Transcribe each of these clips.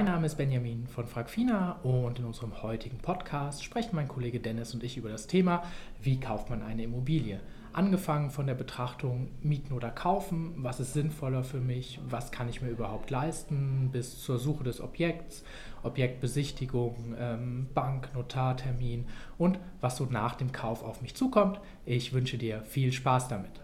Mein Name ist Benjamin von Fragfina und in unserem heutigen Podcast sprechen mein Kollege Dennis und ich über das Thema, wie kauft man eine Immobilie. Angefangen von der Betrachtung mieten oder kaufen, was ist sinnvoller für mich, was kann ich mir überhaupt leisten, bis zur Suche des Objekts, Objektbesichtigung, ähm, Bank, Notartermin und was so nach dem Kauf auf mich zukommt. Ich wünsche dir viel Spaß damit.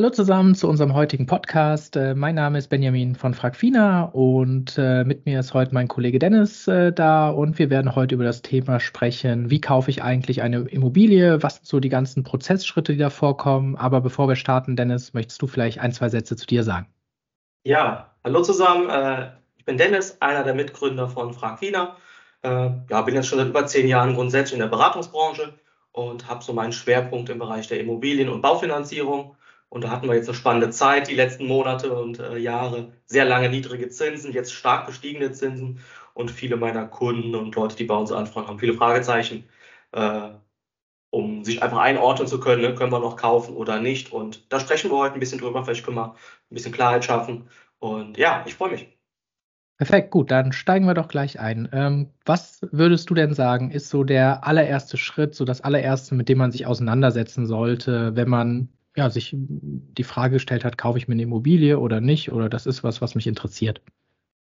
Hallo zusammen zu unserem heutigen Podcast. Äh, mein Name ist Benjamin von Fragfina und äh, mit mir ist heute mein Kollege Dennis äh, da und wir werden heute über das Thema sprechen, wie kaufe ich eigentlich eine Immobilie, was sind so die ganzen Prozessschritte, die da vorkommen. Aber bevor wir starten, Dennis, möchtest du vielleicht ein, zwei Sätze zu dir sagen? Ja, hallo zusammen. Ich bin Dennis, einer der Mitgründer von Fragfina. Ja, bin jetzt schon seit über zehn Jahren grundsätzlich in der Beratungsbranche und habe so meinen Schwerpunkt im Bereich der Immobilien- und Baufinanzierung und da hatten wir jetzt eine spannende Zeit, die letzten Monate und äh, Jahre. Sehr lange niedrige Zinsen, jetzt stark gestiegene Zinsen. Und viele meiner Kunden und Leute, die bei uns anfragen, haben viele Fragezeichen, äh, um sich einfach einordnen zu können, ne? können wir noch kaufen oder nicht. Und da sprechen wir heute ein bisschen drüber. Vielleicht können wir ein bisschen Klarheit schaffen. Und ja, ich freue mich. Perfekt, gut, dann steigen wir doch gleich ein. Ähm, was würdest du denn sagen, ist so der allererste Schritt, so das allererste, mit dem man sich auseinandersetzen sollte, wenn man ja, sich die Frage gestellt hat, kaufe ich mir eine Immobilie oder nicht, oder das ist was, was mich interessiert?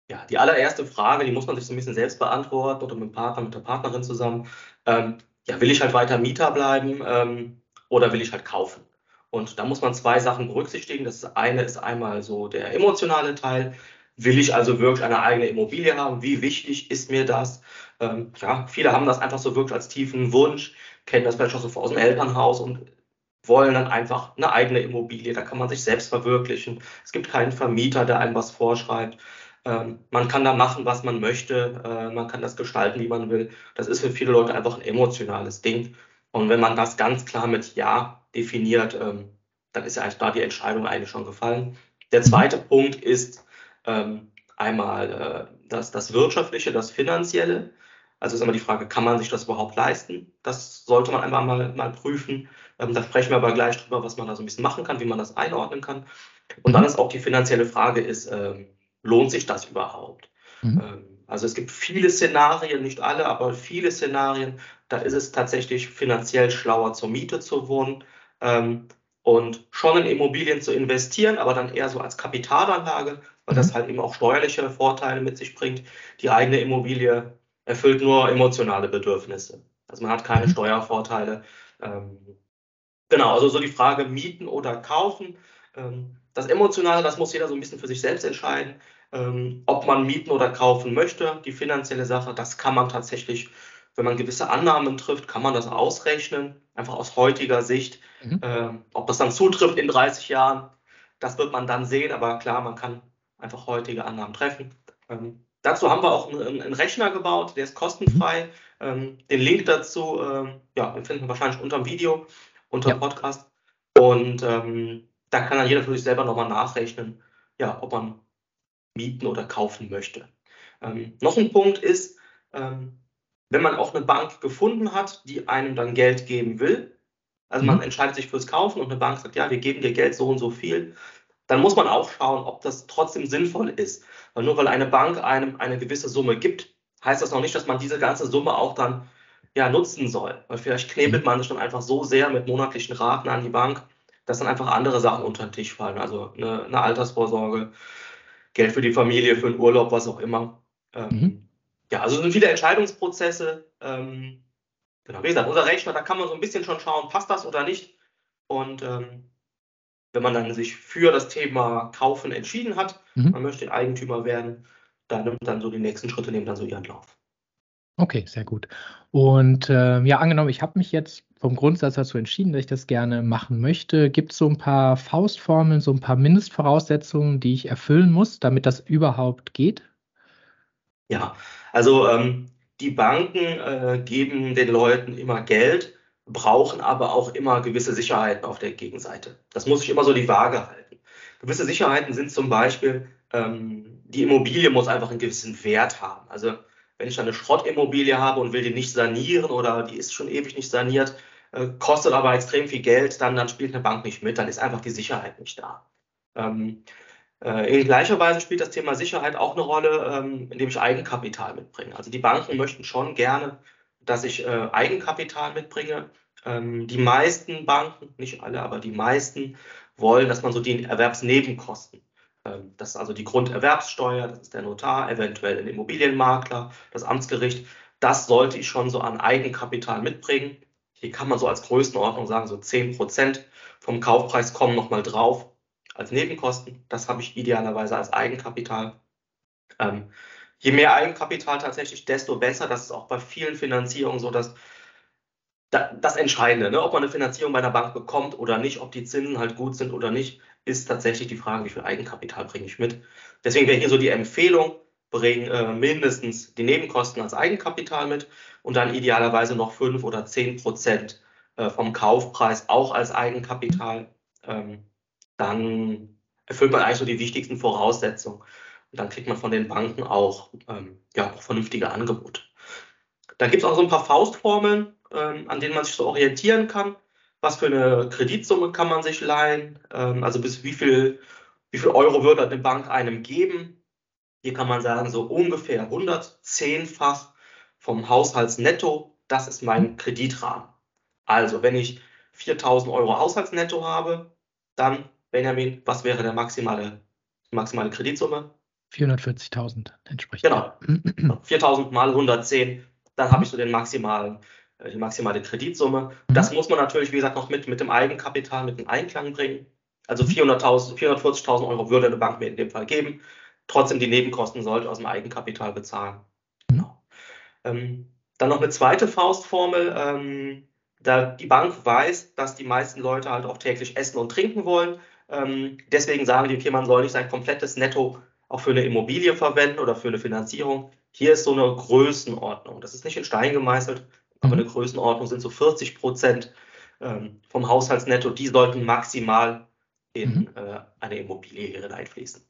Ja, die allererste Frage, die muss man sich so ein bisschen selbst beantworten oder mit dem Partner, mit der Partnerin zusammen. Ähm, ja, will ich halt weiter Mieter bleiben ähm, oder will ich halt kaufen? Und da muss man zwei Sachen berücksichtigen. Das eine ist einmal so der emotionale Teil. Will ich also wirklich eine eigene Immobilie haben? Wie wichtig ist mir das? Ähm, ja, viele haben das einfach so wirklich als tiefen Wunsch, kennen das vielleicht auch so aus dem Elternhaus und wollen dann einfach eine eigene Immobilie. Da kann man sich selbst verwirklichen. Es gibt keinen Vermieter, der einem was vorschreibt. Ähm, man kann da machen, was man möchte. Äh, man kann das gestalten, wie man will. Das ist für viele Leute einfach ein emotionales Ding. Und wenn man das ganz klar mit Ja definiert, ähm, dann ist ja eigentlich da die Entscheidung eigentlich schon gefallen. Der zweite Punkt ist ähm, einmal äh, das, das Wirtschaftliche, das Finanzielle. Also ist immer die Frage, kann man sich das überhaupt leisten? Das sollte man einfach mal, mal prüfen. Ähm, da sprechen wir aber gleich drüber, was man da so ein bisschen machen kann, wie man das einordnen kann. Und dann ist auch die finanzielle Frage ist, ähm, lohnt sich das überhaupt? Mhm. Ähm, also es gibt viele Szenarien, nicht alle, aber viele Szenarien, da ist es tatsächlich finanziell schlauer zur Miete zu wohnen ähm, und schon in Immobilien zu investieren, aber dann eher so als Kapitalanlage, weil mhm. das halt eben auch steuerliche Vorteile mit sich bringt. Die eigene Immobilie erfüllt nur emotionale Bedürfnisse. Also man hat keine mhm. Steuervorteile. Ähm, Genau, also so die Frage mieten oder kaufen. Ähm, das Emotionale, das muss jeder so ein bisschen für sich selbst entscheiden, ähm, ob man mieten oder kaufen möchte. Die finanzielle Sache, das kann man tatsächlich, wenn man gewisse Annahmen trifft, kann man das ausrechnen, einfach aus heutiger Sicht. Mhm. Ähm, ob das dann zutrifft in 30 Jahren, das wird man dann sehen, aber klar, man kann einfach heutige Annahmen treffen. Dazu haben wir auch einen, einen, Rechner gebaut, der ist kostenfrei. den Link dazu ja, den finden wir wahrscheinlich unter dem Video unter ja. Podcast. Und ähm, da kann dann jeder für sich selber nochmal nachrechnen, ja, ob man mieten oder kaufen möchte. Ähm, noch ein Punkt ist, ähm, wenn man auch eine Bank gefunden hat, die einem dann Geld geben will, also man mhm. entscheidet sich fürs Kaufen und eine Bank sagt, ja, wir geben dir Geld so und so viel, dann muss man auch schauen, ob das trotzdem sinnvoll ist. Weil nur weil eine Bank einem eine gewisse Summe gibt, heißt das noch nicht, dass man diese ganze Summe auch dann ja, nutzen soll. Weil vielleicht knebelt man sich dann einfach so sehr mit monatlichen Raten an die Bank, dass dann einfach andere Sachen unter den Tisch fallen. Also eine, eine Altersvorsorge, Geld für die Familie, für einen Urlaub, was auch immer. Ähm, mhm. Ja, also sind viele Entscheidungsprozesse. Ähm, genau, wie gesagt, unser Rechner, da kann man so ein bisschen schon schauen, passt das oder nicht. Und ähm, wenn man dann sich für das Thema Kaufen entschieden hat, mhm. man möchte Eigentümer werden, dann nimmt dann so die nächsten Schritte nehmen dann so ihren Lauf. Okay, sehr gut. Und äh, ja, angenommen, ich habe mich jetzt vom Grundsatz dazu entschieden, dass ich das gerne machen möchte. Gibt es so ein paar Faustformeln, so ein paar Mindestvoraussetzungen, die ich erfüllen muss, damit das überhaupt geht? Ja, also ähm, die Banken äh, geben den Leuten immer Geld, brauchen aber auch immer gewisse Sicherheiten auf der Gegenseite. Das muss ich immer so die Waage halten. Gewisse Sicherheiten sind zum Beispiel, ähm, die Immobilie muss einfach einen gewissen Wert haben. Also wenn ich eine Schrottimmobilie habe und will die nicht sanieren oder die ist schon ewig nicht saniert, äh, kostet aber extrem viel Geld, dann, dann spielt eine Bank nicht mit, dann ist einfach die Sicherheit nicht da. Ähm, äh, in gleicher Weise spielt das Thema Sicherheit auch eine Rolle, ähm, indem ich Eigenkapital mitbringe. Also die Banken möchten schon gerne, dass ich äh, Eigenkapital mitbringe. Ähm, die meisten Banken, nicht alle, aber die meisten wollen, dass man so die Erwerbsnebenkosten, ähm, das ist also die Grunderwerbssteuer, das ist der Notar, eventuell ein Immobilienmakler, das Amtsgericht, das sollte ich schon so an Eigenkapital mitbringen. Hier kann man so als Größenordnung sagen, so 10 Prozent vom Kaufpreis kommen nochmal drauf als Nebenkosten. Das habe ich idealerweise als Eigenkapital. Ähm, je mehr Eigenkapital tatsächlich, desto besser. Das ist auch bei vielen Finanzierungen so, dass das Entscheidende, ne? ob man eine Finanzierung bei einer Bank bekommt oder nicht, ob die Zinsen halt gut sind oder nicht, ist tatsächlich die Frage, wie viel Eigenkapital bringe ich mit. Deswegen wäre hier so die Empfehlung, bring äh, mindestens die Nebenkosten als Eigenkapital mit und dann idealerweise noch 5 oder 10 Prozent äh, vom Kaufpreis auch als Eigenkapital. Ähm, dann erfüllt man eigentlich so die wichtigsten Voraussetzungen. Und dann kriegt man von den Banken auch, ähm, ja, auch vernünftige Angebote. Dann gibt es auch so ein paar Faustformeln, ähm, an denen man sich so orientieren kann. Was für eine Kreditsumme kann man sich leihen? Ähm, also bis wie viel, wie viel Euro würde eine Bank einem geben? Hier kann man sagen, so ungefähr 110-fach vom Haushaltsnetto. Das ist mein Kreditrahmen. Also, wenn ich 4000 Euro Haushaltsnetto habe, dann Benjamin, was wäre der maximale, maximale Kreditsumme? 440.000 entspricht. Genau. 4.000 mal 110, dann habe ich so den maximalen, äh, die maximale Kreditsumme. Mhm. Das muss man natürlich, wie gesagt, noch mit, mit dem Eigenkapital, mit dem Einklang bringen. Also 400.000, 440.000 Euro würde eine Bank mir in dem Fall geben. Trotzdem die Nebenkosten sollte aus dem Eigenkapital bezahlen. Genau. Ähm, dann noch eine zweite Faustformel. Ähm, da die Bank weiß, dass die meisten Leute halt auch täglich essen und trinken wollen ähm, deswegen sagen die, okay, man soll nicht sein komplettes Netto auch für eine Immobilie verwenden oder für eine Finanzierung. Hier ist so eine Größenordnung. Das ist nicht in Stein gemeißelt, aber mhm. eine Größenordnung sind so 40 Prozent ähm, vom Haushaltsnetto. Die sollten maximal in mhm. äh, eine Immobilie hineinfließen.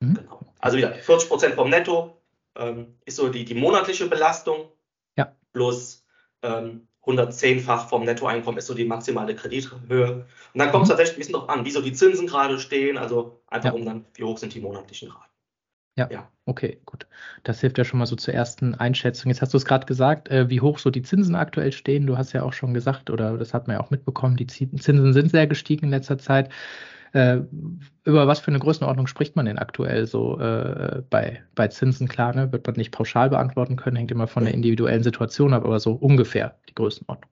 Mhm. Genau. Also wieder 40 Prozent vom Netto ähm, ist so die, die monatliche Belastung ja. plus ähm, 110-fach vom Nettoeinkommen ist so die maximale Kredithöhe. Und dann kommt es mhm. tatsächlich ein bisschen darauf an, wie so die Zinsen gerade stehen, also einfach ja. um dann, wie hoch sind die monatlichen Raten. Ja, ja, okay, gut. Das hilft ja schon mal so zur ersten Einschätzung. Jetzt hast du es gerade gesagt, äh, wie hoch so die Zinsen aktuell stehen. Du hast ja auch schon gesagt, oder das hat man ja auch mitbekommen, die Zinsen sind sehr gestiegen in letzter Zeit. Äh, über was für eine Größenordnung spricht man denn aktuell so äh, bei, bei Zinsen? Klar, ne? wird man nicht pauschal beantworten können, hängt immer von der individuellen Situation ab, aber so ungefähr die Größenordnung.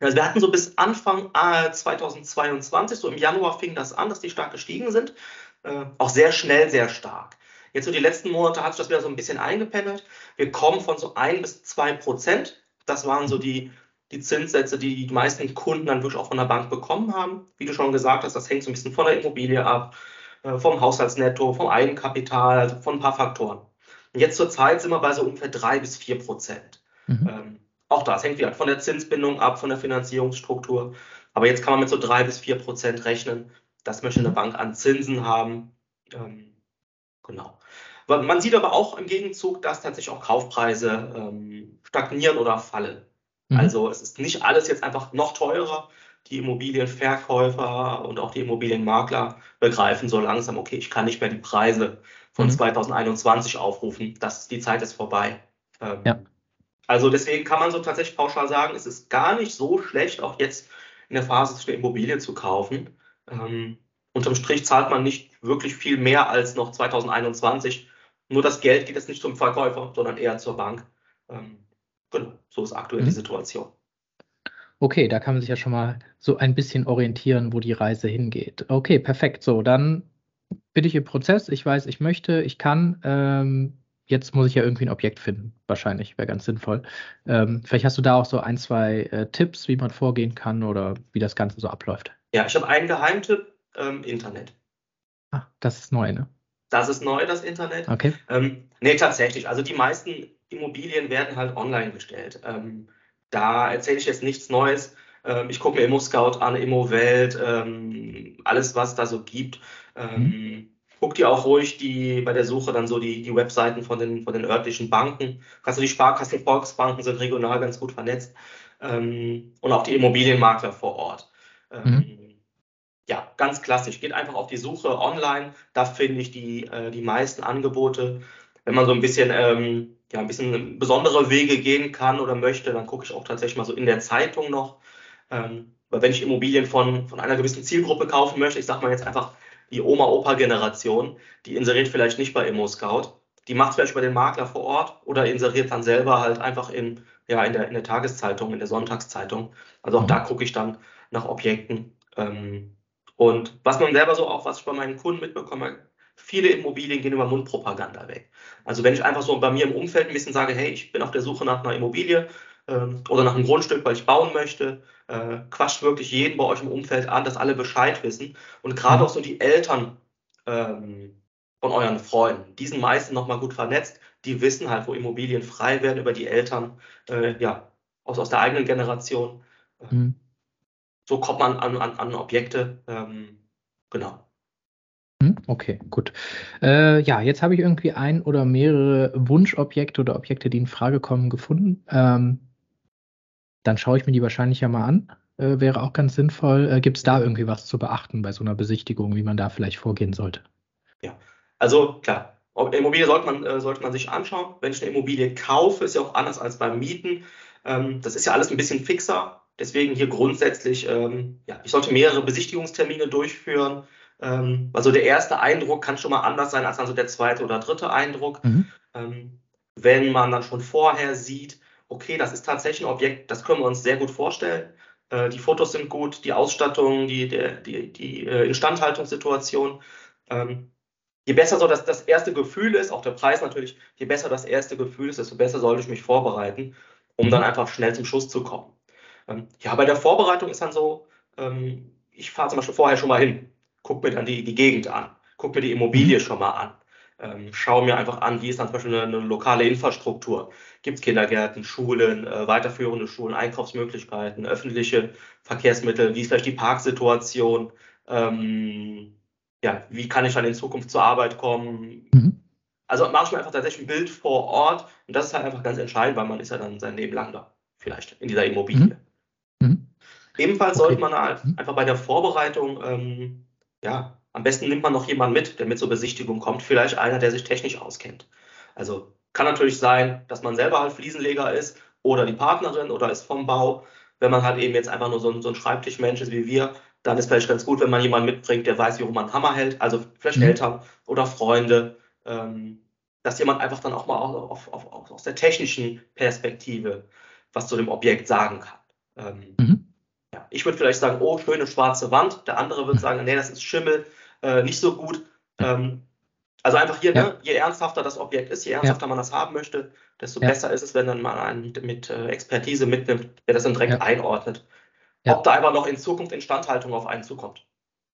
Also wir hatten so bis Anfang äh, 2022, so im Januar fing das an, dass die stark gestiegen sind. Äh, auch sehr schnell, sehr stark. Jetzt so die letzten Monate hat sich das wieder so ein bisschen eingependelt. Wir kommen von so ein bis zwei Prozent. Das waren so die die Zinssätze, die die meisten Kunden dann wirklich auch von der Bank bekommen haben. Wie du schon gesagt hast, das hängt so ein bisschen von der Immobilie ab, äh, vom Haushaltsnetto, vom Eigenkapital, also von ein paar Faktoren. Und jetzt zur Zeit sind wir bei so ungefähr drei bis vier Prozent. Mhm. Ähm, auch das hängt wieder von der Zinsbindung ab, von der Finanzierungsstruktur. Aber jetzt kann man mit so drei bis vier Prozent rechnen. Das möchte eine. Bank an Zinsen haben. Ähm, genau. Man sieht aber auch im Gegenzug, dass tatsächlich auch Kaufpreise ähm, stagnieren oder fallen. Mhm. Also es ist nicht alles jetzt einfach noch teurer. Die Immobilienverkäufer und auch die Immobilienmakler begreifen so langsam, okay, ich kann nicht mehr die Preise von mhm. 2021 aufrufen. Das, die Zeit ist vorbei. Ähm, ja. Also deswegen kann man so tatsächlich pauschal sagen, es ist gar nicht so schlecht, auch jetzt in der Phase eine Immobilie zu kaufen. Ähm, unterm Strich zahlt man nicht wirklich viel mehr als noch 2021. Nur das Geld geht jetzt nicht zum Verkäufer, sondern eher zur Bank. Ähm, Genau, so ist aktuell mhm. die Situation. Okay, da kann man sich ja schon mal so ein bisschen orientieren, wo die Reise hingeht. Okay, perfekt. So, dann bin ich im Prozess. Ich weiß, ich möchte, ich kann. Ähm, jetzt muss ich ja irgendwie ein Objekt finden. Wahrscheinlich wäre ganz sinnvoll. Ähm, vielleicht hast du da auch so ein, zwei äh, Tipps, wie man vorgehen kann oder wie das Ganze so abläuft. Ja, ich habe einen Geheimtipp: ähm, Internet. Ah, das ist neu, ne? Das ist neu, das Internet. Okay. Ähm, nee, tatsächlich. Also die meisten Immobilien werden halt online gestellt. Ähm, da erzähle ich jetzt nichts Neues. Ähm, ich gucke mir Immo-Scout an, Immo-Welt, ähm, alles, was da so gibt. Ähm, mhm. Guck dir auch ruhig die, bei der Suche dann so die, die Webseiten von den, von den örtlichen Banken. Also die Sparkassen, Volksbanken sind regional ganz gut vernetzt. Ähm, und auch die Immobilienmakler vor Ort. Ähm, mhm. Ja, ganz klassisch. Geht einfach auf die Suche online. Da finde ich die, äh, die meisten Angebote. Wenn man so ein bisschen, ähm, ja, ein bisschen besondere Wege gehen kann oder möchte, dann gucke ich auch tatsächlich mal so in der Zeitung noch. Ähm, weil wenn ich Immobilien von, von einer gewissen Zielgruppe kaufen möchte, ich sage mal jetzt einfach die Oma-Opa-Generation, die inseriert vielleicht nicht bei ImmoScout, die macht es vielleicht über den Makler vor Ort oder inseriert dann selber halt einfach in, ja, in, der, in der Tageszeitung, in der Sonntagszeitung. Also auch da gucke ich dann nach Objekten. Ähm, und was man selber so auch, was ich bei meinen Kunden mitbekomme, viele Immobilien gehen über Mundpropaganda weg. Also wenn ich einfach so bei mir im Umfeld ein bisschen sage, hey, ich bin auf der Suche nach einer Immobilie ähm, oder nach einem Grundstück, weil ich bauen möchte, äh, quatscht wirklich jeden bei euch im Umfeld an, dass alle Bescheid wissen. Und gerade mhm. auch so die Eltern ähm, von euren Freunden, die sind meistens nochmal gut vernetzt, die wissen halt, wo Immobilien frei werden über die Eltern, äh, ja, aus, aus der eigenen Generation. Mhm. So kommt man an, an, an Objekte. Ähm, genau. Hm, okay, gut. Äh, ja, jetzt habe ich irgendwie ein oder mehrere Wunschobjekte oder Objekte, die in Frage kommen, gefunden. Ähm, dann schaue ich mir die wahrscheinlich ja mal an. Äh, wäre auch ganz sinnvoll. Äh, Gibt es da irgendwie was zu beachten bei so einer Besichtigung, wie man da vielleicht vorgehen sollte? Ja, also klar, Immobilie sollte man, äh, sollte man sich anschauen. Wenn ich eine Immobilie kaufe, ist ja auch anders als beim Mieten. Ähm, das ist ja alles ein bisschen fixer. Deswegen hier grundsätzlich, ähm, ja, ich sollte mehrere Besichtigungstermine durchführen. Ähm, also der erste Eindruck kann schon mal anders sein als dann so der zweite oder dritte Eindruck. Mhm. Ähm, wenn man dann schon vorher sieht, okay, das ist tatsächlich ein Objekt, das können wir uns sehr gut vorstellen. Äh, die Fotos sind gut, die Ausstattung, die, der, die, die äh, Instandhaltungssituation. Ähm, je besser so das, das erste Gefühl ist, auch der Preis natürlich, je besser das erste Gefühl ist, desto besser sollte ich mich vorbereiten, um dann einfach schnell zum Schuss zu kommen. Ähm, ja, bei der Vorbereitung ist dann so, ähm, ich fahre zum Beispiel vorher schon mal hin, gucke mir dann die, die Gegend an, gucke mir die Immobilie mhm. schon mal an, ähm, schaue mir einfach an, wie ist dann zum Beispiel eine, eine lokale Infrastruktur. Gibt es Kindergärten, Schulen, äh, weiterführende Schulen, Einkaufsmöglichkeiten, öffentliche Verkehrsmittel, wie ist vielleicht die Parksituation, ähm, ja, wie kann ich dann in Zukunft zur Arbeit kommen? Mhm. Also mache ich mir einfach tatsächlich ein Bild vor Ort und das ist halt einfach ganz entscheidend, weil man ist ja dann sein Leben lang da, vielleicht in dieser Immobilie. Mhm. Ebenfalls okay. sollte man halt mhm. einfach bei der Vorbereitung, ähm, ja, am besten nimmt man noch jemanden mit, der mit zur Besichtigung kommt, vielleicht einer, der sich technisch auskennt. Also kann natürlich sein, dass man selber halt Fliesenleger ist oder die Partnerin oder ist vom Bau. Wenn man halt eben jetzt einfach nur so ein, so ein Schreibtischmensch ist wie wir, dann ist vielleicht ganz gut, wenn man jemanden mitbringt, der weiß, wie man einen Hammer hält, also vielleicht mhm. Eltern oder Freunde, ähm, dass jemand einfach dann auch mal auf, auf, auf, aus der technischen Perspektive was zu dem Objekt sagen kann. Ähm, mhm. Ja, ich würde vielleicht sagen, oh, schöne schwarze Wand. Der andere würde sagen, nee, das ist Schimmel, äh, nicht so gut. Ähm, also einfach hier, ja. ne, je ernsthafter das Objekt ist, je ernsthafter ja. man das haben möchte, desto besser ist es, wenn dann mal einen mit, mit äh, Expertise mitnimmt, der das dann direkt einordnet. Ob da einfach noch in Zukunft Instandhaltung auf einen zukommt.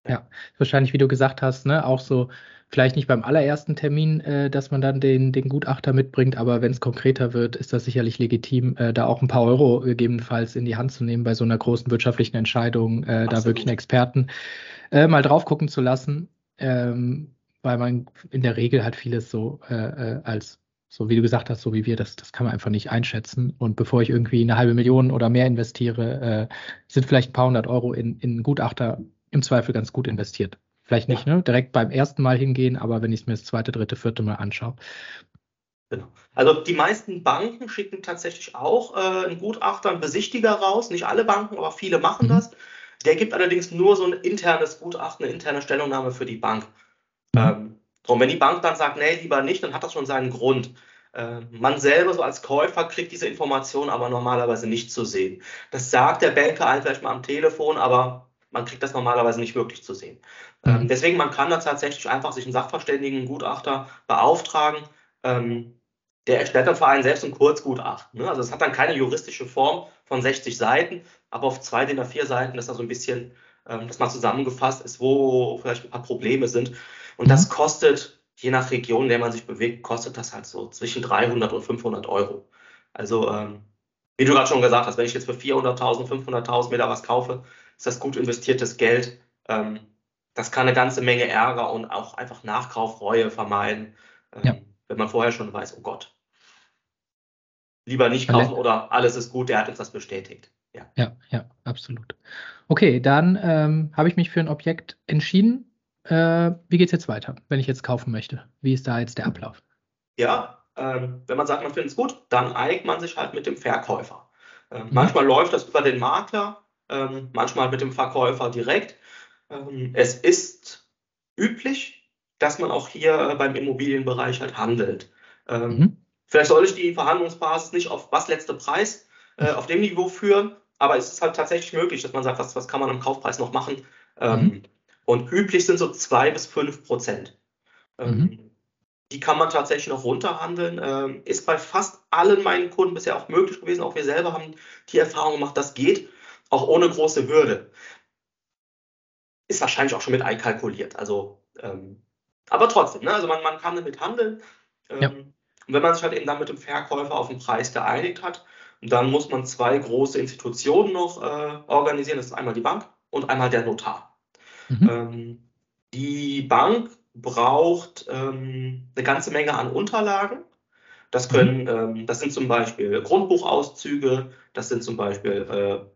Ja, wahrscheinlich, wie du gesagt hast, ne, auch so vielleicht nicht beim allerersten Termin, äh, dass man dann den, den Gutachter mitbringt, aber wenn es konkreter wird, ist das sicherlich legitim, äh, da auch ein paar Euro gegebenenfalls in die Hand zu nehmen bei so einer großen wirtschaftlichen Entscheidung, äh, da wirklich einen Experten äh, mal drauf gucken zu lassen, ähm, weil man in der Regel halt vieles so äh, äh, als so wie du gesagt hast, so wie wir, das, das kann man einfach nicht einschätzen. Und bevor ich irgendwie eine halbe Million oder mehr investiere, sind vielleicht ein paar hundert Euro in, in Gutachter im Zweifel ganz gut investiert. Vielleicht nicht ja. ne, direkt beim ersten Mal hingehen, aber wenn ich es mir das zweite, dritte, vierte Mal anschaue. Genau. Also die meisten Banken schicken tatsächlich auch äh, einen Gutachter, einen Besichtiger raus. Nicht alle Banken, aber viele machen mhm. das. Der gibt allerdings nur so ein internes Gutachten, eine interne Stellungnahme für die Bank. Mhm. Ähm, und wenn die Bank dann sagt, nee, lieber nicht, dann hat das schon seinen Grund. Äh, man selber so als Käufer kriegt diese Information aber normalerweise nicht zu sehen. Das sagt der Banker einem vielleicht mal am Telefon, aber man kriegt das normalerweise nicht wirklich zu sehen. Ähm, mhm. deswegen, man kann da tatsächlich einfach sich einen Sachverständigen, einen Gutachter beauftragen. Ähm, der erstellt dann für einen selbst ein Kurzgutachten. Ne? Also es hat dann keine juristische Form von 60 Seiten, aber auf zwei DIN A4 Seiten ist da so ein bisschen, ähm, dass mal zusammengefasst ist, wo vielleicht ein paar Probleme sind. Und mhm. das kostet, je nach Region, in der man sich bewegt, kostet das halt so zwischen 300 und 500 Euro. Also, ähm, wie du gerade schon gesagt hast, wenn ich jetzt für 400.000, 500.000 Meter was kaufe, ist das gut investiertes Geld. Ähm, das kann eine ganze Menge Ärger und auch einfach Nachkaufreue vermeiden, ähm, ja. wenn man vorher schon weiß, oh Gott, lieber nicht kaufen oder alles ist gut, der hat uns das bestätigt. Ja, ja, ja absolut. Okay, dann ähm, habe ich mich für ein Objekt entschieden. Äh, wie geht es jetzt weiter, wenn ich jetzt kaufen möchte? Wie ist da jetzt der Ablauf? Ja, ähm, wenn man sagt, man findet es gut, dann einigt man sich halt mit dem Verkäufer. Ähm, mhm. Manchmal läuft das über den Makler, ähm, manchmal mit dem Verkäufer direkt. Ähm, es ist üblich, dass man auch hier beim Immobilienbereich halt handelt. Ähm, mhm. Vielleicht soll ich die Verhandlungsbasis nicht auf was letzte Preis äh, auf dem Niveau führen, aber es ist halt tatsächlich möglich, dass man sagt, was, was kann man am Kaufpreis noch machen. Ähm, mhm. Und üblich sind so zwei bis fünf Prozent. Mhm. Die kann man tatsächlich noch runterhandeln. ist bei fast allen meinen Kunden bisher auch möglich gewesen. Auch wir selber haben die Erfahrung gemacht, das geht, auch ohne große Hürde ist wahrscheinlich auch schon mit einkalkuliert. Also, ähm, aber trotzdem, ne? also man, man kann damit handeln. Ähm, ja. Und wenn man sich halt eben dann mit dem Verkäufer auf den Preis geeinigt hat, dann muss man zwei große Institutionen noch äh, organisieren. Das ist einmal die Bank und einmal der Notar. Mhm. Ähm, die Bank braucht ähm, eine ganze Menge an Unterlagen. Das mhm. können, mhm. ähm, das sind zum Beispiel Grundbuchauszüge, das sind zum Beispiel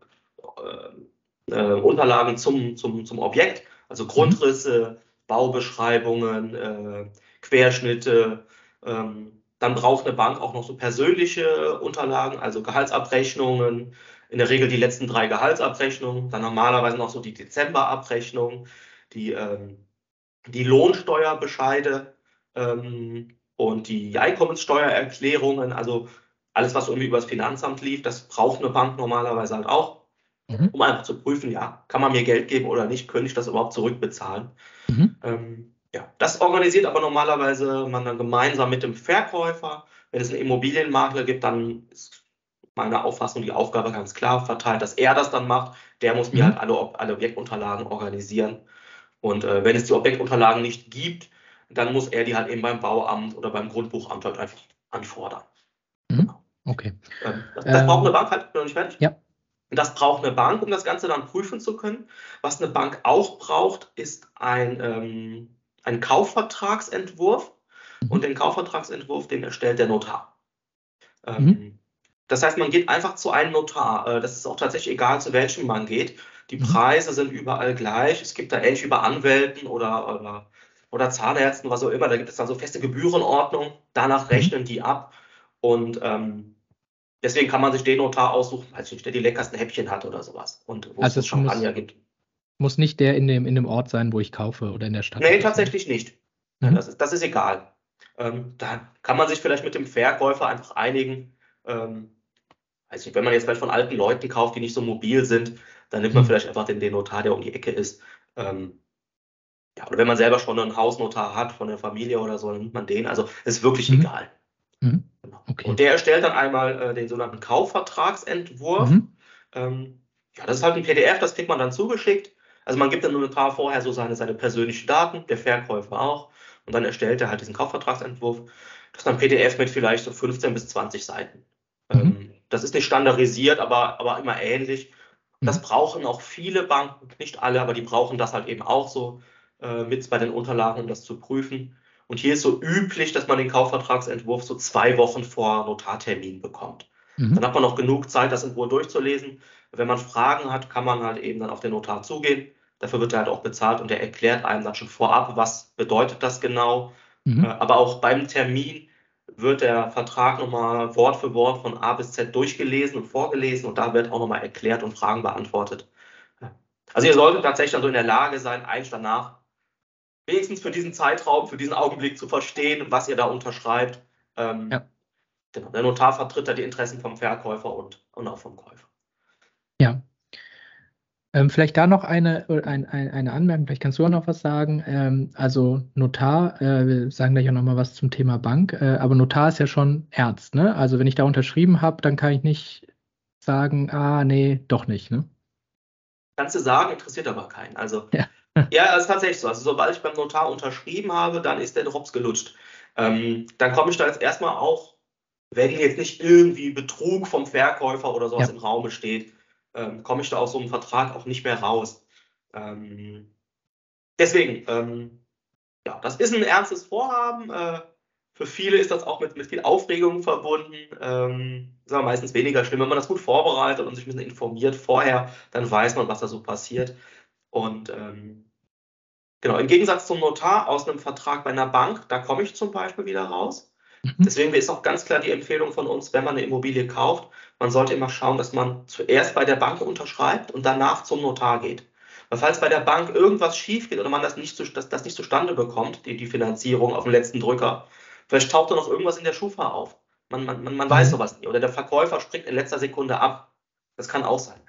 äh, äh, Unterlagen zum, zum, zum Objekt, also Grundrisse, Baubeschreibungen, äh, Querschnitte. Ähm, dann braucht eine Bank auch noch so persönliche Unterlagen, also Gehaltsabrechnungen, in der Regel die letzten drei Gehaltsabrechnungen, dann normalerweise noch so die Dezemberabrechnung, die, ähm, die Lohnsteuerbescheide ähm, und die Einkommenssteuererklärungen, also alles, was irgendwie über das Finanzamt lief, das braucht eine Bank normalerweise halt auch mhm. um einfach zu prüfen, ja, kann man mir Geld geben oder nicht, könnte ich das überhaupt zurückbezahlen. Mhm. Ähm, ja, das organisiert aber normalerweise man dann gemeinsam mit dem Verkäufer. Wenn es einen Immobilienmakler gibt, dann ist meine Auffassung die Aufgabe ganz klar verteilt, dass er das dann macht. Der muss mir mhm. halt alle, alle Objektunterlagen organisieren. Und äh, wenn es die Objektunterlagen nicht gibt, dann muss er die halt eben beim Bauamt oder beim Grundbuchamt halt einfach anfordern. Mhm. Okay. Ähm, das, das ähm, braucht eine Bank halt, bin noch nicht fertig. Ja. Und das braucht eine Bank, um das Ganze dann prüfen zu können. Was eine Bank auch braucht, ist ein, ähm, ein Kaufvertragsentwurf. Und den Kaufvertragsentwurf, den erstellt der Notar. Ähm, mhm. Das heißt, man geht einfach zu einem Notar. Äh, das ist auch tatsächlich egal, zu welchem man geht. Die mhm. Preise sind überall gleich. Es gibt da ähnlich wie bei Anwälten oder, oder, oder Zahnärzten, was auch immer. Da gibt es dann so feste Gebührenordnung. Danach mhm. rechnen die ab. Und ähm, Deswegen kann man sich den Notar aussuchen, weiß nicht, der die leckersten Häppchen hat oder sowas. Und wo also es Champagner muss, gibt. Muss nicht der in dem, in dem Ort sein, wo ich kaufe oder in der Stadt? Nee, tatsächlich nicht. Mhm. Das, ist, das ist egal. Ähm, da kann man sich vielleicht mit dem Verkäufer einfach einigen. Ähm, weiß nicht, wenn man jetzt vielleicht von alten Leuten kauft, die nicht so mobil sind, dann nimmt man mhm. vielleicht einfach den, den Notar, der um die Ecke ist. Ähm, ja, oder wenn man selber schon einen Hausnotar hat von der Familie oder so, dann nimmt man den. Also ist wirklich mhm. egal. Mhm. Okay. Und der erstellt dann einmal äh, den sogenannten Kaufvertragsentwurf. Mhm. Ähm, ja, das ist halt ein PDF, das kriegt man dann zugeschickt. Also man gibt dann nur ein paar vorher so seine, seine persönlichen Daten, der Verkäufer auch. Und dann erstellt er halt diesen Kaufvertragsentwurf. Das ist ein PDF mit vielleicht so 15 bis 20 Seiten. Mhm. Ähm, das ist nicht standardisiert, aber, aber immer ähnlich. Das mhm. brauchen auch viele Banken, nicht alle, aber die brauchen das halt eben auch so äh, mit bei den Unterlagen, um das zu prüfen. Und hier ist so üblich, dass man den Kaufvertragsentwurf so zwei Wochen vor Notartermin bekommt. Mhm. Dann hat man noch genug Zeit, das in Ruhe durchzulesen. Wenn man Fragen hat, kann man halt eben dann auf den Notar zugehen. Dafür wird er halt auch bezahlt und er erklärt einem dann schon vorab, was bedeutet das genau. Mhm. Äh, aber auch beim Termin wird der Vertrag nochmal Wort für Wort von A bis Z durchgelesen und vorgelesen und da wird auch nochmal erklärt und Fragen beantwortet. Also ihr solltet tatsächlich dann so in der Lage sein, eins danach wenigstens für diesen Zeitraum, für diesen Augenblick zu verstehen, was ihr da unterschreibt. Ähm, ja. Genau, der Notar vertritt da die Interessen vom Verkäufer und, und auch vom Käufer. Ja. Ähm, vielleicht da noch eine, ein, ein, eine Anmerkung, vielleicht kannst du auch noch was sagen. Ähm, also Notar, äh, wir sagen gleich auch noch mal was zum Thema Bank, äh, aber Notar ist ja schon Ernst, ne? Also wenn ich da unterschrieben habe, dann kann ich nicht sagen, ah, nee, doch nicht, ne? Kannst du sagen, interessiert aber keinen. Also ja. Ja, das ist tatsächlich so. Also sobald ich beim Notar unterschrieben habe, dann ist der Drops gelutscht. Ähm, dann komme ich da jetzt erstmal auch, wenn jetzt nicht irgendwie Betrug vom Verkäufer oder sowas ja. im Raum steht, ähm, komme ich da aus so einem Vertrag auch nicht mehr raus. Ähm, deswegen, ähm, ja, das ist ein ernstes Vorhaben. Äh, Für viele ist das auch mit, mit viel Aufregung verbunden. Ähm, ist aber meistens weniger schlimm. Wenn man das gut vorbereitet und sich ein bisschen informiert vorher, dann weiß man, was da so passiert. Und ähm, genau, im Gegensatz zum Notar aus einem Vertrag bei einer Bank, da komme ich zum Beispiel wieder raus. Mhm. Deswegen ist auch ganz klar die Empfehlung von uns, wenn man eine Immobilie kauft, man sollte immer schauen, dass man zuerst bei der Bank unterschreibt und danach zum Notar geht. Weil falls bei der Bank irgendwas schief geht oder man das nicht, zu, das, das nicht zustande bekommt, die, die Finanzierung auf dem letzten Drücker, vielleicht taucht da noch irgendwas in der Schufa auf. Man, man, man, man weiß mhm. sowas nie. Oder der Verkäufer springt in letzter Sekunde ab. Das kann auch sein.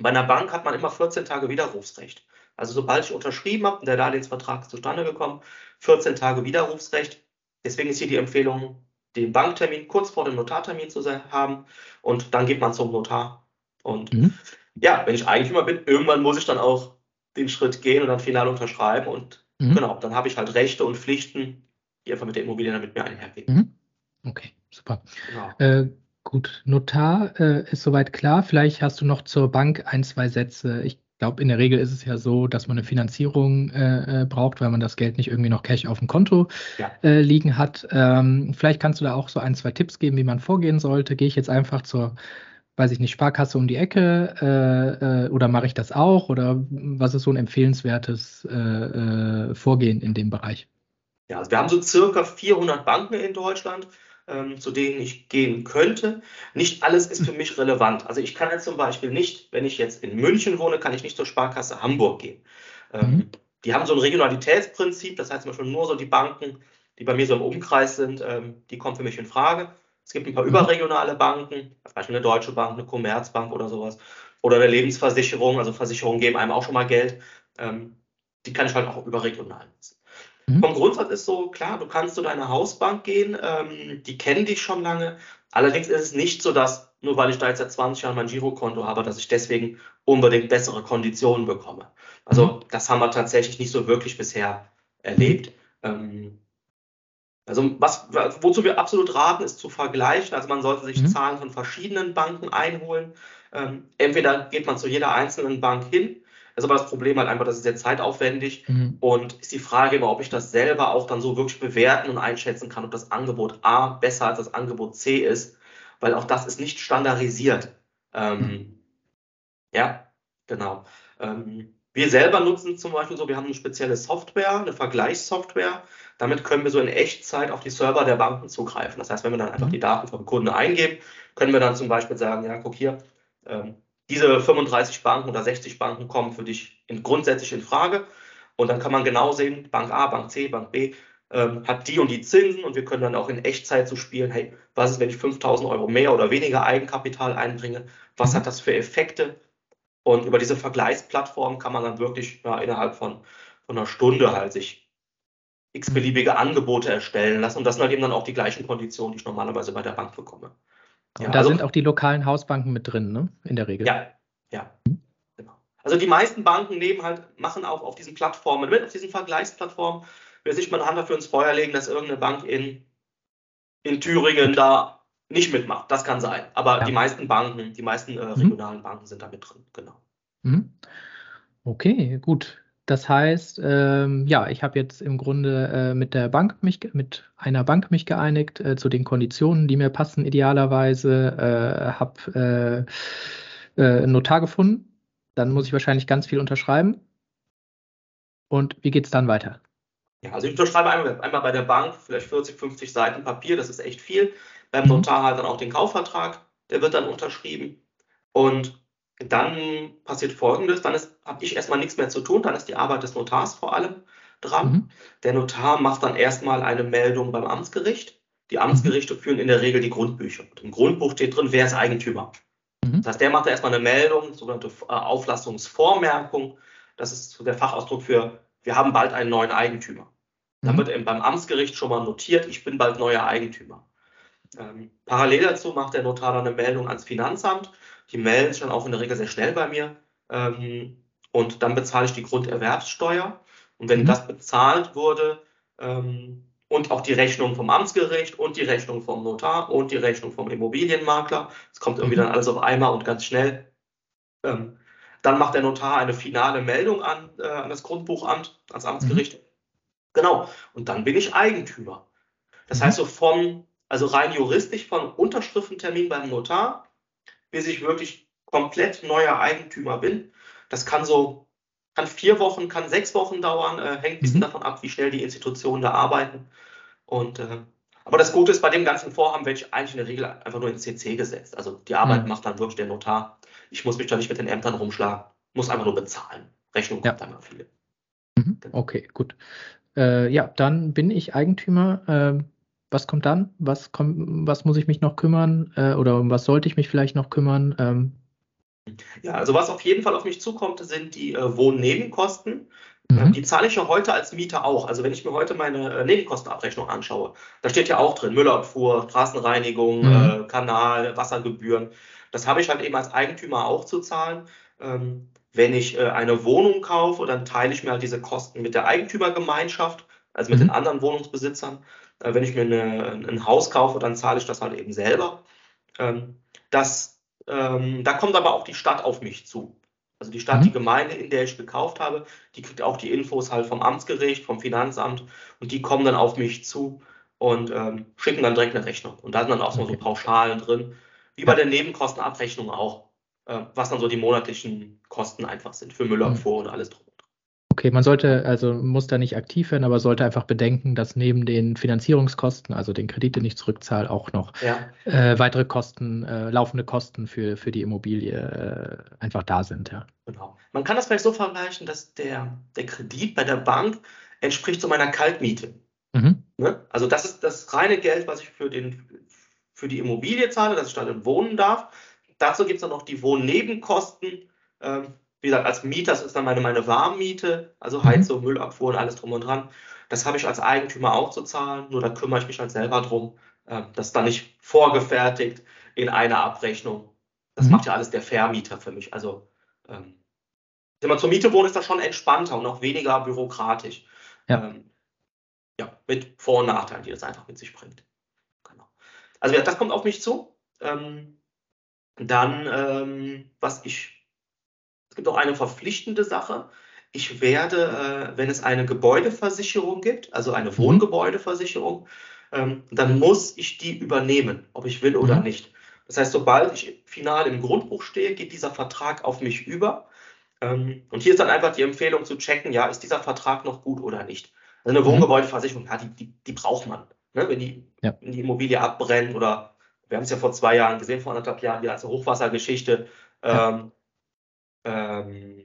Bei einer Bank hat man immer 14 Tage Widerrufsrecht. Also sobald ich unterschrieben habe und der Darlehensvertrag ist zustande gekommen, 14 Tage Widerrufsrecht. Deswegen ist hier die Empfehlung, den Banktermin kurz vor dem Notartermin zu haben und dann geht man zum Notar. Und mhm. ja, wenn ich Eigentümer bin, irgendwann muss ich dann auch den Schritt gehen und dann final unterschreiben und mhm. genau, dann habe ich halt Rechte und Pflichten, die einfach mit der Immobilie dann mit mir einhergehen. Mhm. Okay, super. Genau. Äh, gut, Notar äh, ist soweit klar. Vielleicht hast du noch zur Bank ein, zwei Sätze. Ich glaube, in der Regel ist es ja so, dass man eine Finanzierung äh, äh, braucht, weil man das Geld nicht irgendwie noch Cash auf dem Konto ja. äh, liegen hat. Ähm, vielleicht kannst du da auch so ein, zwei Tipps geben, wie man vorgehen sollte. Gehe ich jetzt einfach zur, weiß ich nicht, Sparkasse um die Ecke äh, äh, oder mache ich das auch? Oder was ist so ein empfehlenswertes Vorgehen in dem Bereich? Ja, also wir haben so circa 400 Banken in Deutschland zu denen ich gehen könnte. Nicht alles ist für mich relevant. Also ich kann jetzt zum Beispiel nicht, wenn ich jetzt in München wohne, kann ich nicht zur Sparkasse Hamburg gehen. Ähm, mhm. Die haben so ein Regionalitätsprinzip, das heißt zum Beispiel nur so die Banken, die bei mir so im Umkreis sind, ähm, die kommen für mich in Frage. Es gibt ein paar mhm. überregionale Banken, zum Beispiel eine Deutsche Bank, eine Commerzbank oder sowas. Oder eine Lebensversicherung, also Versicherungen geben einem auch schon mal Geld. Ähm, die kann ich halt auch überregional nutzen. Mhm. Vom Grundsatz ist so, klar, du kannst zu deiner Hausbank gehen, ähm, die kennen dich schon lange. Allerdings ist es nicht so, dass nur weil ich da jetzt seit 20 Jahren mein Girokonto habe, dass ich deswegen unbedingt bessere Konditionen bekomme. Also mhm. das haben wir tatsächlich nicht so wirklich bisher erlebt. Ähm, also was, wozu wir absolut raten, ist zu vergleichen. Also man sollte sich mhm. Zahlen von verschiedenen Banken einholen. Ähm, entweder geht man zu jeder einzelnen Bank hin ist aber das Problem halt einfach, das ist sehr zeitaufwendig mhm. und ist die Frage immer, ob ich das selber auch dann so wirklich bewerten und einschätzen kann, ob das Angebot A besser als das Angebot C ist, weil auch das ist nicht standardisiert. Ähm, mhm. Ja, genau. Ähm, wir selber nutzen zum Beispiel so, wir haben eine spezielle Software, eine Vergleichssoftware. Damit können wir so in Echtzeit auf die Server der Banken zugreifen. Das heißt, wenn wir dann einfach mhm. die Daten vom Kunden eingeben, können wir dann zum Beispiel sagen, ja, guck hier, ähm, diese 35 Banken oder 60 Banken kommen für dich in, grundsätzlich in Frage. Und dann kann man genau sehen, Bank A, Bank C, Bank B ähm, hat die und die Zinsen und wir können dann auch in Echtzeit so spielen, hey, was ist, wenn ich 5000 Euro mehr oder weniger Eigenkapital einbringe? Was hat das für Effekte? Und über diese Vergleichsplattform kann man dann wirklich ja, innerhalb von, von einer Stunde halt sich x-beliebige Angebote erstellen lassen. Und das sind halt eben dann auch die gleichen Konditionen, die ich normalerweise bei der Bank bekomme. Ja, und da also, sind auch die lokalen Hausbanken mit drin, ne? In der Regel. Ja, ja. Genau. Also die meisten Banken nehmen halt, machen auch auf diesen Plattformen mit, auf diesen Vergleichsplattformen. Wir sich mal eine Hand dafür ins Feuer legen, dass irgendeine Bank in, in Thüringen da nicht mitmacht. Das kann sein. Aber ja. die meisten Banken, die meisten äh, mhm. regionalen mhm. Banken sind da mit drin, genau. Mhm. Okay, gut. Das heißt, ähm, ja, ich habe jetzt im Grunde äh, mit der Bank mich, mit einer Bank mich geeinigt äh, zu den Konditionen, die mir passen idealerweise, äh, habe äh, äh, einen Notar gefunden. Dann muss ich wahrscheinlich ganz viel unterschreiben. Und wie geht es dann weiter? Ja, also ich unterschreibe einmal, einmal bei der Bank vielleicht 40, 50 Seiten Papier, das ist echt viel. Beim mhm. Notar halt dann auch den Kaufvertrag, der wird dann unterschrieben. Und dann passiert Folgendes, dann habe ich erstmal nichts mehr zu tun, dann ist die Arbeit des Notars vor allem dran. Mhm. Der Notar macht dann erstmal eine Meldung beim Amtsgericht. Die Amtsgerichte führen in der Regel die Grundbücher. Und Im Grundbuch steht drin, wer ist Eigentümer. Mhm. Das heißt, der macht da erstmal eine Meldung, sogenannte äh, Auflassungsvormerkung. Das ist so der Fachausdruck für, wir haben bald einen neuen Eigentümer. Dann mhm. wird eben beim Amtsgericht schon mal notiert, ich bin bald neuer Eigentümer. Ähm, parallel dazu macht der Notar dann eine Meldung ans Finanzamt. Die melden sich dann auch in der Regel sehr schnell bei mir. Ähm, und dann bezahle ich die Grunderwerbssteuer. Und wenn mhm. das bezahlt wurde ähm, und auch die Rechnung vom Amtsgericht und die Rechnung vom Notar und die Rechnung vom Immobilienmakler, es kommt irgendwie mhm. dann alles auf einmal und ganz schnell, ähm, dann macht der Notar eine finale Meldung an, äh, an das Grundbuchamt, ans Amtsgericht. Mhm. Genau. Und dann bin ich Eigentümer. Das mhm. heißt so vom, also rein juristisch von Unterschriftentermin beim Notar, bis ich wirklich komplett neuer Eigentümer bin. Das kann so, kann vier Wochen, kann sechs Wochen dauern, äh, hängt ein bisschen mhm. davon ab, wie schnell die Institutionen da arbeiten. Und äh, aber das Gute ist, bei dem ganzen Vorhaben werde ich eigentlich in der Regel einfach nur ins CC gesetzt. Also die Arbeit mhm. macht dann wirklich der Notar. Ich muss mich da nicht mit den Ämtern rumschlagen, muss einfach nur bezahlen. Rechnung kommt ja. einmal viele. Mhm. Genau. Okay, gut. Äh, ja, dann bin ich Eigentümer. Äh, was kommt dann? Was, kommt, was muss ich mich noch kümmern? Äh, oder um was sollte ich mich vielleicht noch kümmern? Ähm, ja, also was auf jeden Fall auf mich zukommt, sind die äh, Wohnnebenkosten. Mhm. Die zahle ich ja heute als Mieter auch. Also wenn ich mir heute meine äh, Nebenkostenabrechnung anschaue, da steht ja auch drin Müllabfuhr, Straßenreinigung, mhm. äh, Kanal, Wassergebühren. Das habe ich halt eben als Eigentümer auch zu zahlen. Ähm, wenn ich äh, eine Wohnung kaufe, dann teile ich mir halt diese Kosten mit der Eigentümergemeinschaft, also mit mhm. den anderen Wohnungsbesitzern. Äh, wenn ich mir eine, ein Haus kaufe, dann zahle ich das halt eben selber. Ähm, das, ähm, da kommt aber auch die Stadt auf mich zu. Also die Stadt, mhm. die Gemeinde, in der ich gekauft habe, die kriegt auch die Infos halt vom Amtsgericht, vom Finanzamt und die kommen dann auf mich zu und ähm, schicken dann direkt eine Rechnung. Und da sind dann auch okay. so Pauschalen drin, wie bei der Nebenkostenabrechnung auch, äh, was dann so die monatlichen Kosten einfach sind für Müllabfuhr mhm. und alles drum. Okay, man sollte, also muss da nicht aktiv werden, aber sollte einfach bedenken, dass neben den Finanzierungskosten, also den Kredit, den ich zurückzahle, auch noch ja. äh, weitere Kosten, äh, laufende Kosten für, für die Immobilie äh, einfach da sind. Ja. Genau. Man kann das vielleicht so vergleichen, dass der, der Kredit bei der Bank entspricht zu meiner Kaltmiete. Mhm. Ne? Also das ist das reine Geld, was ich für, den, für die Immobilie zahle, dass ich darin wohnen darf. Dazu gibt es dann noch die Wohnnebenkosten. Ähm, wie gesagt, als Mieter, das ist dann meine, meine Warmmiete, also mhm. Heizung, Müllabfuhr und alles drum und dran. Das habe ich als Eigentümer auch zu zahlen, nur da kümmere ich mich halt selber drum. Äh, das ist dann nicht vorgefertigt in einer Abrechnung. Das mhm. macht ja alles der Vermieter für mich. Also, ähm, wenn man zur Miete wohnt, ist das schon entspannter und auch weniger bürokratisch. Ja. Ähm, ja, mit Vor- und Nachteilen, die das einfach mit sich bringt. Genau. Also, ja, das kommt auf mich zu. Ähm, dann, ähm, was ich es gibt auch eine verpflichtende Sache. Ich werde, äh, wenn es eine Gebäudeversicherung gibt, also eine mhm. Wohngebäudeversicherung, ähm, dann muss ich die übernehmen, ob ich will oder mhm. nicht. Das heißt, sobald ich final im Grundbuch stehe, geht dieser Vertrag auf mich über. Ähm, und hier ist dann einfach die Empfehlung zu checken, ja, ist dieser Vertrag noch gut oder nicht. Also eine mhm. Wohngebäudeversicherung, ja, die, die, die braucht man. Ne? Wenn, die, ja. wenn die Immobilie abbrennt oder wir haben es ja vor zwei Jahren gesehen, vor anderthalb Jahren, die ganze Hochwassergeschichte. Ja. Ähm,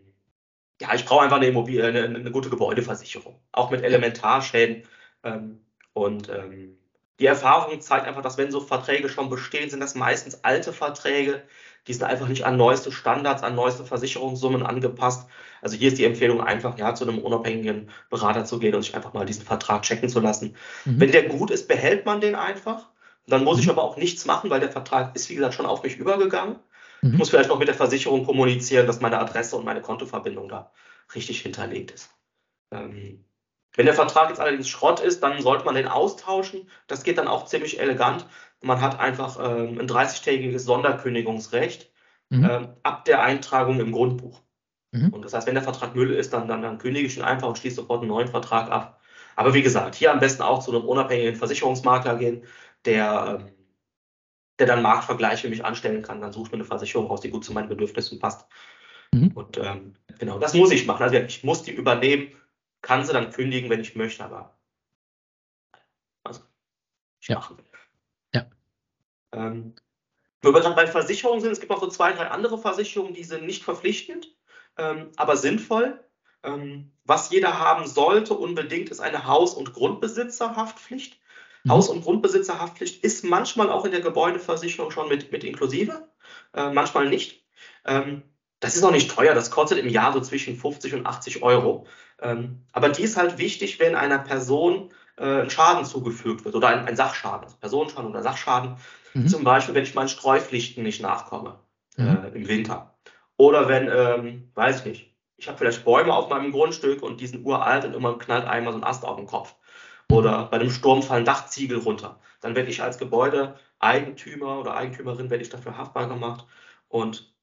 ja, ich brauche einfach eine, Immobilie, eine, eine, gute Gebäudeversicherung, auch mit Elementarschäden. Ähm, und ähm, die Erfahrung zeigt einfach, dass wenn so Verträge schon bestehen, sind das meistens alte Verträge. Die sind einfach nicht an neueste Standards, an neueste Versicherungssummen angepasst. Also hier ist die Empfehlung einfach, ja, zu einem unabhängigen Berater zu gehen und sich einfach mal diesen Vertrag checken zu lassen. Mhm. Wenn der gut ist, behält man den einfach. Dann muss ich mhm. aber auch nichts machen, weil der Vertrag ist, wie gesagt, schon auf mich übergegangen. Mhm. Ich muss vielleicht noch mit der Versicherung kommunizieren, dass meine Adresse und meine Kontoverbindung da richtig hinterlegt ist. Ähm, wenn der Vertrag jetzt allerdings Schrott ist, dann sollte man den austauschen. Das geht dann auch ziemlich elegant. Man hat einfach ähm, ein 30-tägiges Sonderkündigungsrecht mhm. ähm, ab der Eintragung im Grundbuch. Mhm. Und das heißt, wenn der Vertrag Müll ist, dann, dann, dann kündige ich ihn einfach und schließe sofort einen neuen Vertrag ab. Aber wie gesagt, hier am besten auch zu einem unabhängigen Versicherungsmakler gehen, der ähm, der dann Marktvergleiche für mich anstellen kann. Dann suche ich mir eine Versicherung raus, die gut zu meinen Bedürfnissen passt. Mhm. Und ähm, genau, das muss ich machen. Also ich muss die übernehmen, kann sie dann kündigen, wenn ich möchte, aber also, ich ja. machen. Ja. Ähm, wo wir gerade bei Versicherungen sind, es gibt noch so zwei, drei andere Versicherungen, die sind nicht verpflichtend, ähm, aber sinnvoll. Ähm, was jeder haben sollte unbedingt, ist eine Haus- und Grundbesitzerhaftpflicht. Mhm. Haus- und Grundbesitzerhaftpflicht ist manchmal auch in der Gebäudeversicherung schon mit, mit inklusive, äh, manchmal nicht. Ähm, das ist auch nicht teuer, das kostet im Jahr so zwischen 50 und 80 Euro. Ähm, aber die ist halt wichtig, wenn einer Person äh, Schaden zugefügt wird oder ein, ein Sachschaden, also Personenschaden oder Sachschaden. Mhm. Zum Beispiel, wenn ich meinen Streupflichten nicht nachkomme mhm. äh, im Winter. Oder wenn, ähm, weiß ich nicht, ich habe vielleicht Bäume auf meinem Grundstück und die sind uralt und immer knallt einmal so ein Ast auf den Kopf oder bei einem Sturm fallen Dachziegel runter. Dann werde ich als Gebäudeeigentümer oder Eigentümerin werde ich dafür haftbar gemacht. Und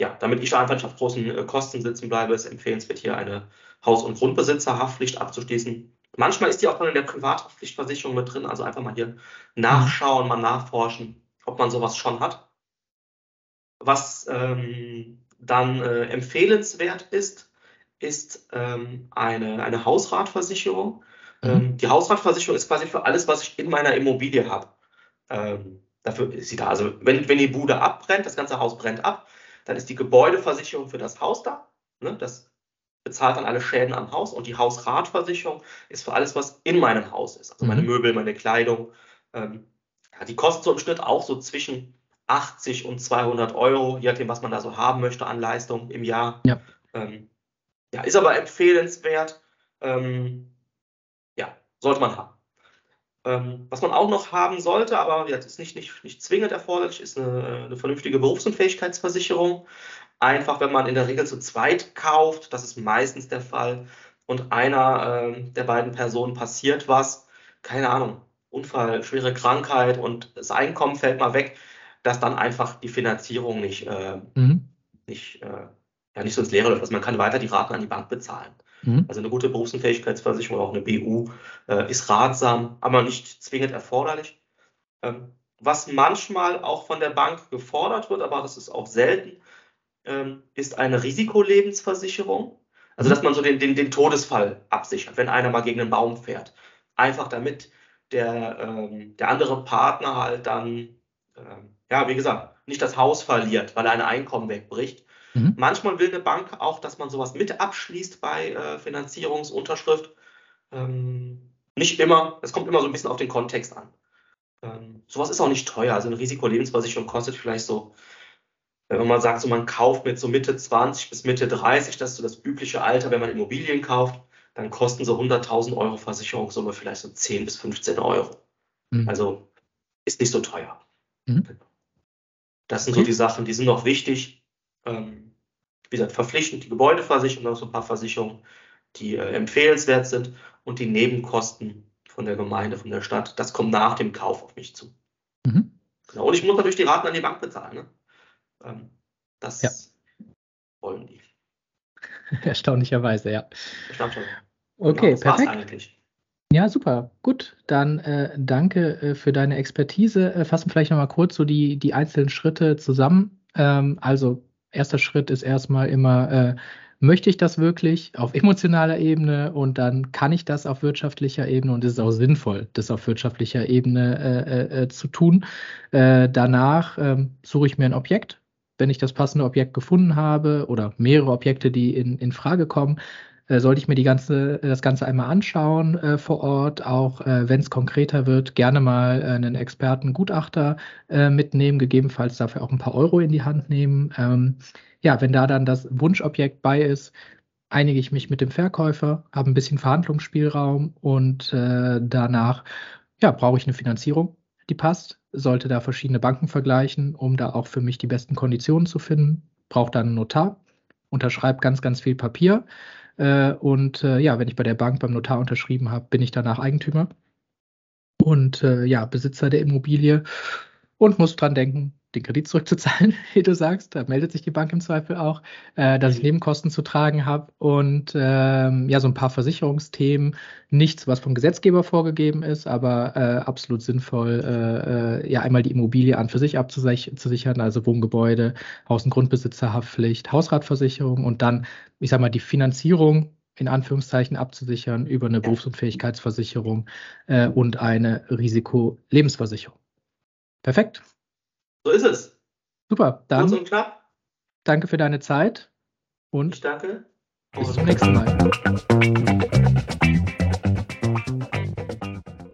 ja, damit ich da einfach nicht auf großen äh, Kosten sitzen bleibe, ist empfehlenswert, hier eine Haus- und Grundbesitzerhaftpflicht abzuschließen. manchmal ist die auch in der Privathaftpflichtversicherung mit drin, also einfach mal hier nachschauen, mal nachforschen, ob man sowas schon hat. Was ähm, dann äh, empfehlenswert ist, ist ähm, eine, eine Hausratversicherung. Mhm. Ähm, die Hausratversicherung ist quasi für alles, was ich in meiner Immobilie habe. Ähm, dafür ist sie da. Also wenn, wenn die Bude abbrennt, das ganze Haus brennt ab, dann ist die Gebäudeversicherung für das Haus da. Ne? Das bezahlt dann alle Schäden am Haus und die Hausratversicherung ist für alles, was in meinem Haus ist. Also meine mhm. Möbel, meine Kleidung. Ähm, ja, die kostet so im Schnitt auch so zwischen 80 und 200 Euro, je nachdem, was man da so haben möchte an Leistung im Jahr. Ja, ähm, ja ist aber empfehlenswert. Ähm, sollte man haben. Ähm, was man auch noch haben sollte, aber jetzt ist nicht, nicht, nicht zwingend erforderlich, ist eine, eine vernünftige Berufsunfähigkeitsversicherung. Einfach, wenn man in der Regel zu zweit kauft, das ist meistens der Fall, und einer äh, der beiden Personen passiert was, keine Ahnung, Unfall, schwere Krankheit und das Einkommen fällt mal weg, dass dann einfach die Finanzierung nicht, äh, mhm. nicht, äh, ja, nicht so ins Leere läuft. Also man kann weiter die Raten an die Bank bezahlen. Mhm. Also eine gute Berufsunfähigkeitsversicherung, auch eine BU, äh, ist ratsam, aber nicht zwingend erforderlich. Ähm, was manchmal auch von der Bank gefordert wird, aber das ist auch selten, ähm, ist eine Risikolebensversicherung. Also, dass man so den, den, den Todesfall absichert, wenn einer mal gegen einen Baum fährt. Einfach damit der, ähm, der andere Partner halt dann, ähm, ja, wie gesagt, nicht das Haus verliert, weil er ein Einkommen wegbricht. Mhm. Manchmal will eine Bank auch, dass man sowas mit abschließt bei äh, Finanzierungsunterschrift. Ähm, nicht immer, es kommt immer so ein bisschen auf den Kontext an. Ähm, sowas ist auch nicht teuer. Also eine Risikolebensversicherung kostet vielleicht so wenn man sagt, so man kauft mit so Mitte 20 bis Mitte 30, das ist so das übliche Alter, wenn man Immobilien kauft, dann kosten so 100.000 Euro Versicherungssumme vielleicht so 10 bis 15 Euro. Mhm. Also ist nicht so teuer. Mhm. Das sind okay. so die Sachen, die sind noch wichtig. Ähm, wie gesagt, verpflichtend die Gebäudeversicherung, noch so ein paar Versicherungen, die äh, empfehlenswert sind und die Nebenkosten von der Gemeinde, von der Stadt, das kommt nach dem Kauf auf mich zu. Mhm. Genau. Und ich muss natürlich die Raten an die Bank bezahlen. Ne? Ähm, das ja. wollen die. Erstaunlicherweise, ja. Erstaunlicherweise. Okay, genau, perfekt. Ja, super. Gut, dann äh, danke äh, für deine Expertise. Äh, fassen vielleicht nochmal kurz so die, die einzelnen Schritte zusammen. Ähm, also, erster Schritt ist erstmal immer äh, möchte ich das wirklich auf emotionaler Ebene und dann kann ich das auf wirtschaftlicher Ebene und es ist auch sinnvoll, das auf wirtschaftlicher Ebene äh, äh, zu tun. Äh, danach ähm, suche ich mir ein Objekt, wenn ich das passende Objekt gefunden habe oder mehrere Objekte, die in, in Frage kommen, äh, sollte ich mir die ganze, das Ganze einmal anschauen äh, vor Ort, auch äh, wenn es konkreter wird, gerne mal äh, einen Experten, Gutachter äh, mitnehmen, gegebenenfalls dafür auch ein paar Euro in die Hand nehmen. Ähm, ja, wenn da dann das Wunschobjekt bei ist, einige ich mich mit dem Verkäufer, habe ein bisschen Verhandlungsspielraum und äh, danach ja, brauche ich eine Finanzierung, die passt sollte da verschiedene Banken vergleichen, um da auch für mich die besten Konditionen zu finden. Braucht dann einen Notar, unterschreibt ganz, ganz viel Papier. Äh, und äh, ja, wenn ich bei der Bank beim Notar unterschrieben habe, bin ich danach Eigentümer. Und äh, ja, Besitzer der Immobilie und muss dran denken, den Kredit zurückzuzahlen, wie du sagst. Da meldet sich die Bank im Zweifel auch, äh, dass ich mhm. Nebenkosten zu tragen habe und ähm, ja, so ein paar Versicherungsthemen. Nichts, was vom Gesetzgeber vorgegeben ist, aber äh, absolut sinnvoll, äh, äh ja, einmal die Immobilie an für sich abzusichern, also Wohngebäude, Haus- und Grundbesitzerhaftpflicht, Hausratversicherung und dann, ich sag mal, die Finanzierung in Anführungszeichen abzusichern über eine Berufsunfähigkeitsversicherung äh, und eine Risikolebensversicherung. Perfekt. So ist es. Super, dann Kurz und knapp. danke für deine Zeit und ich danke. bis zum nächsten Mal.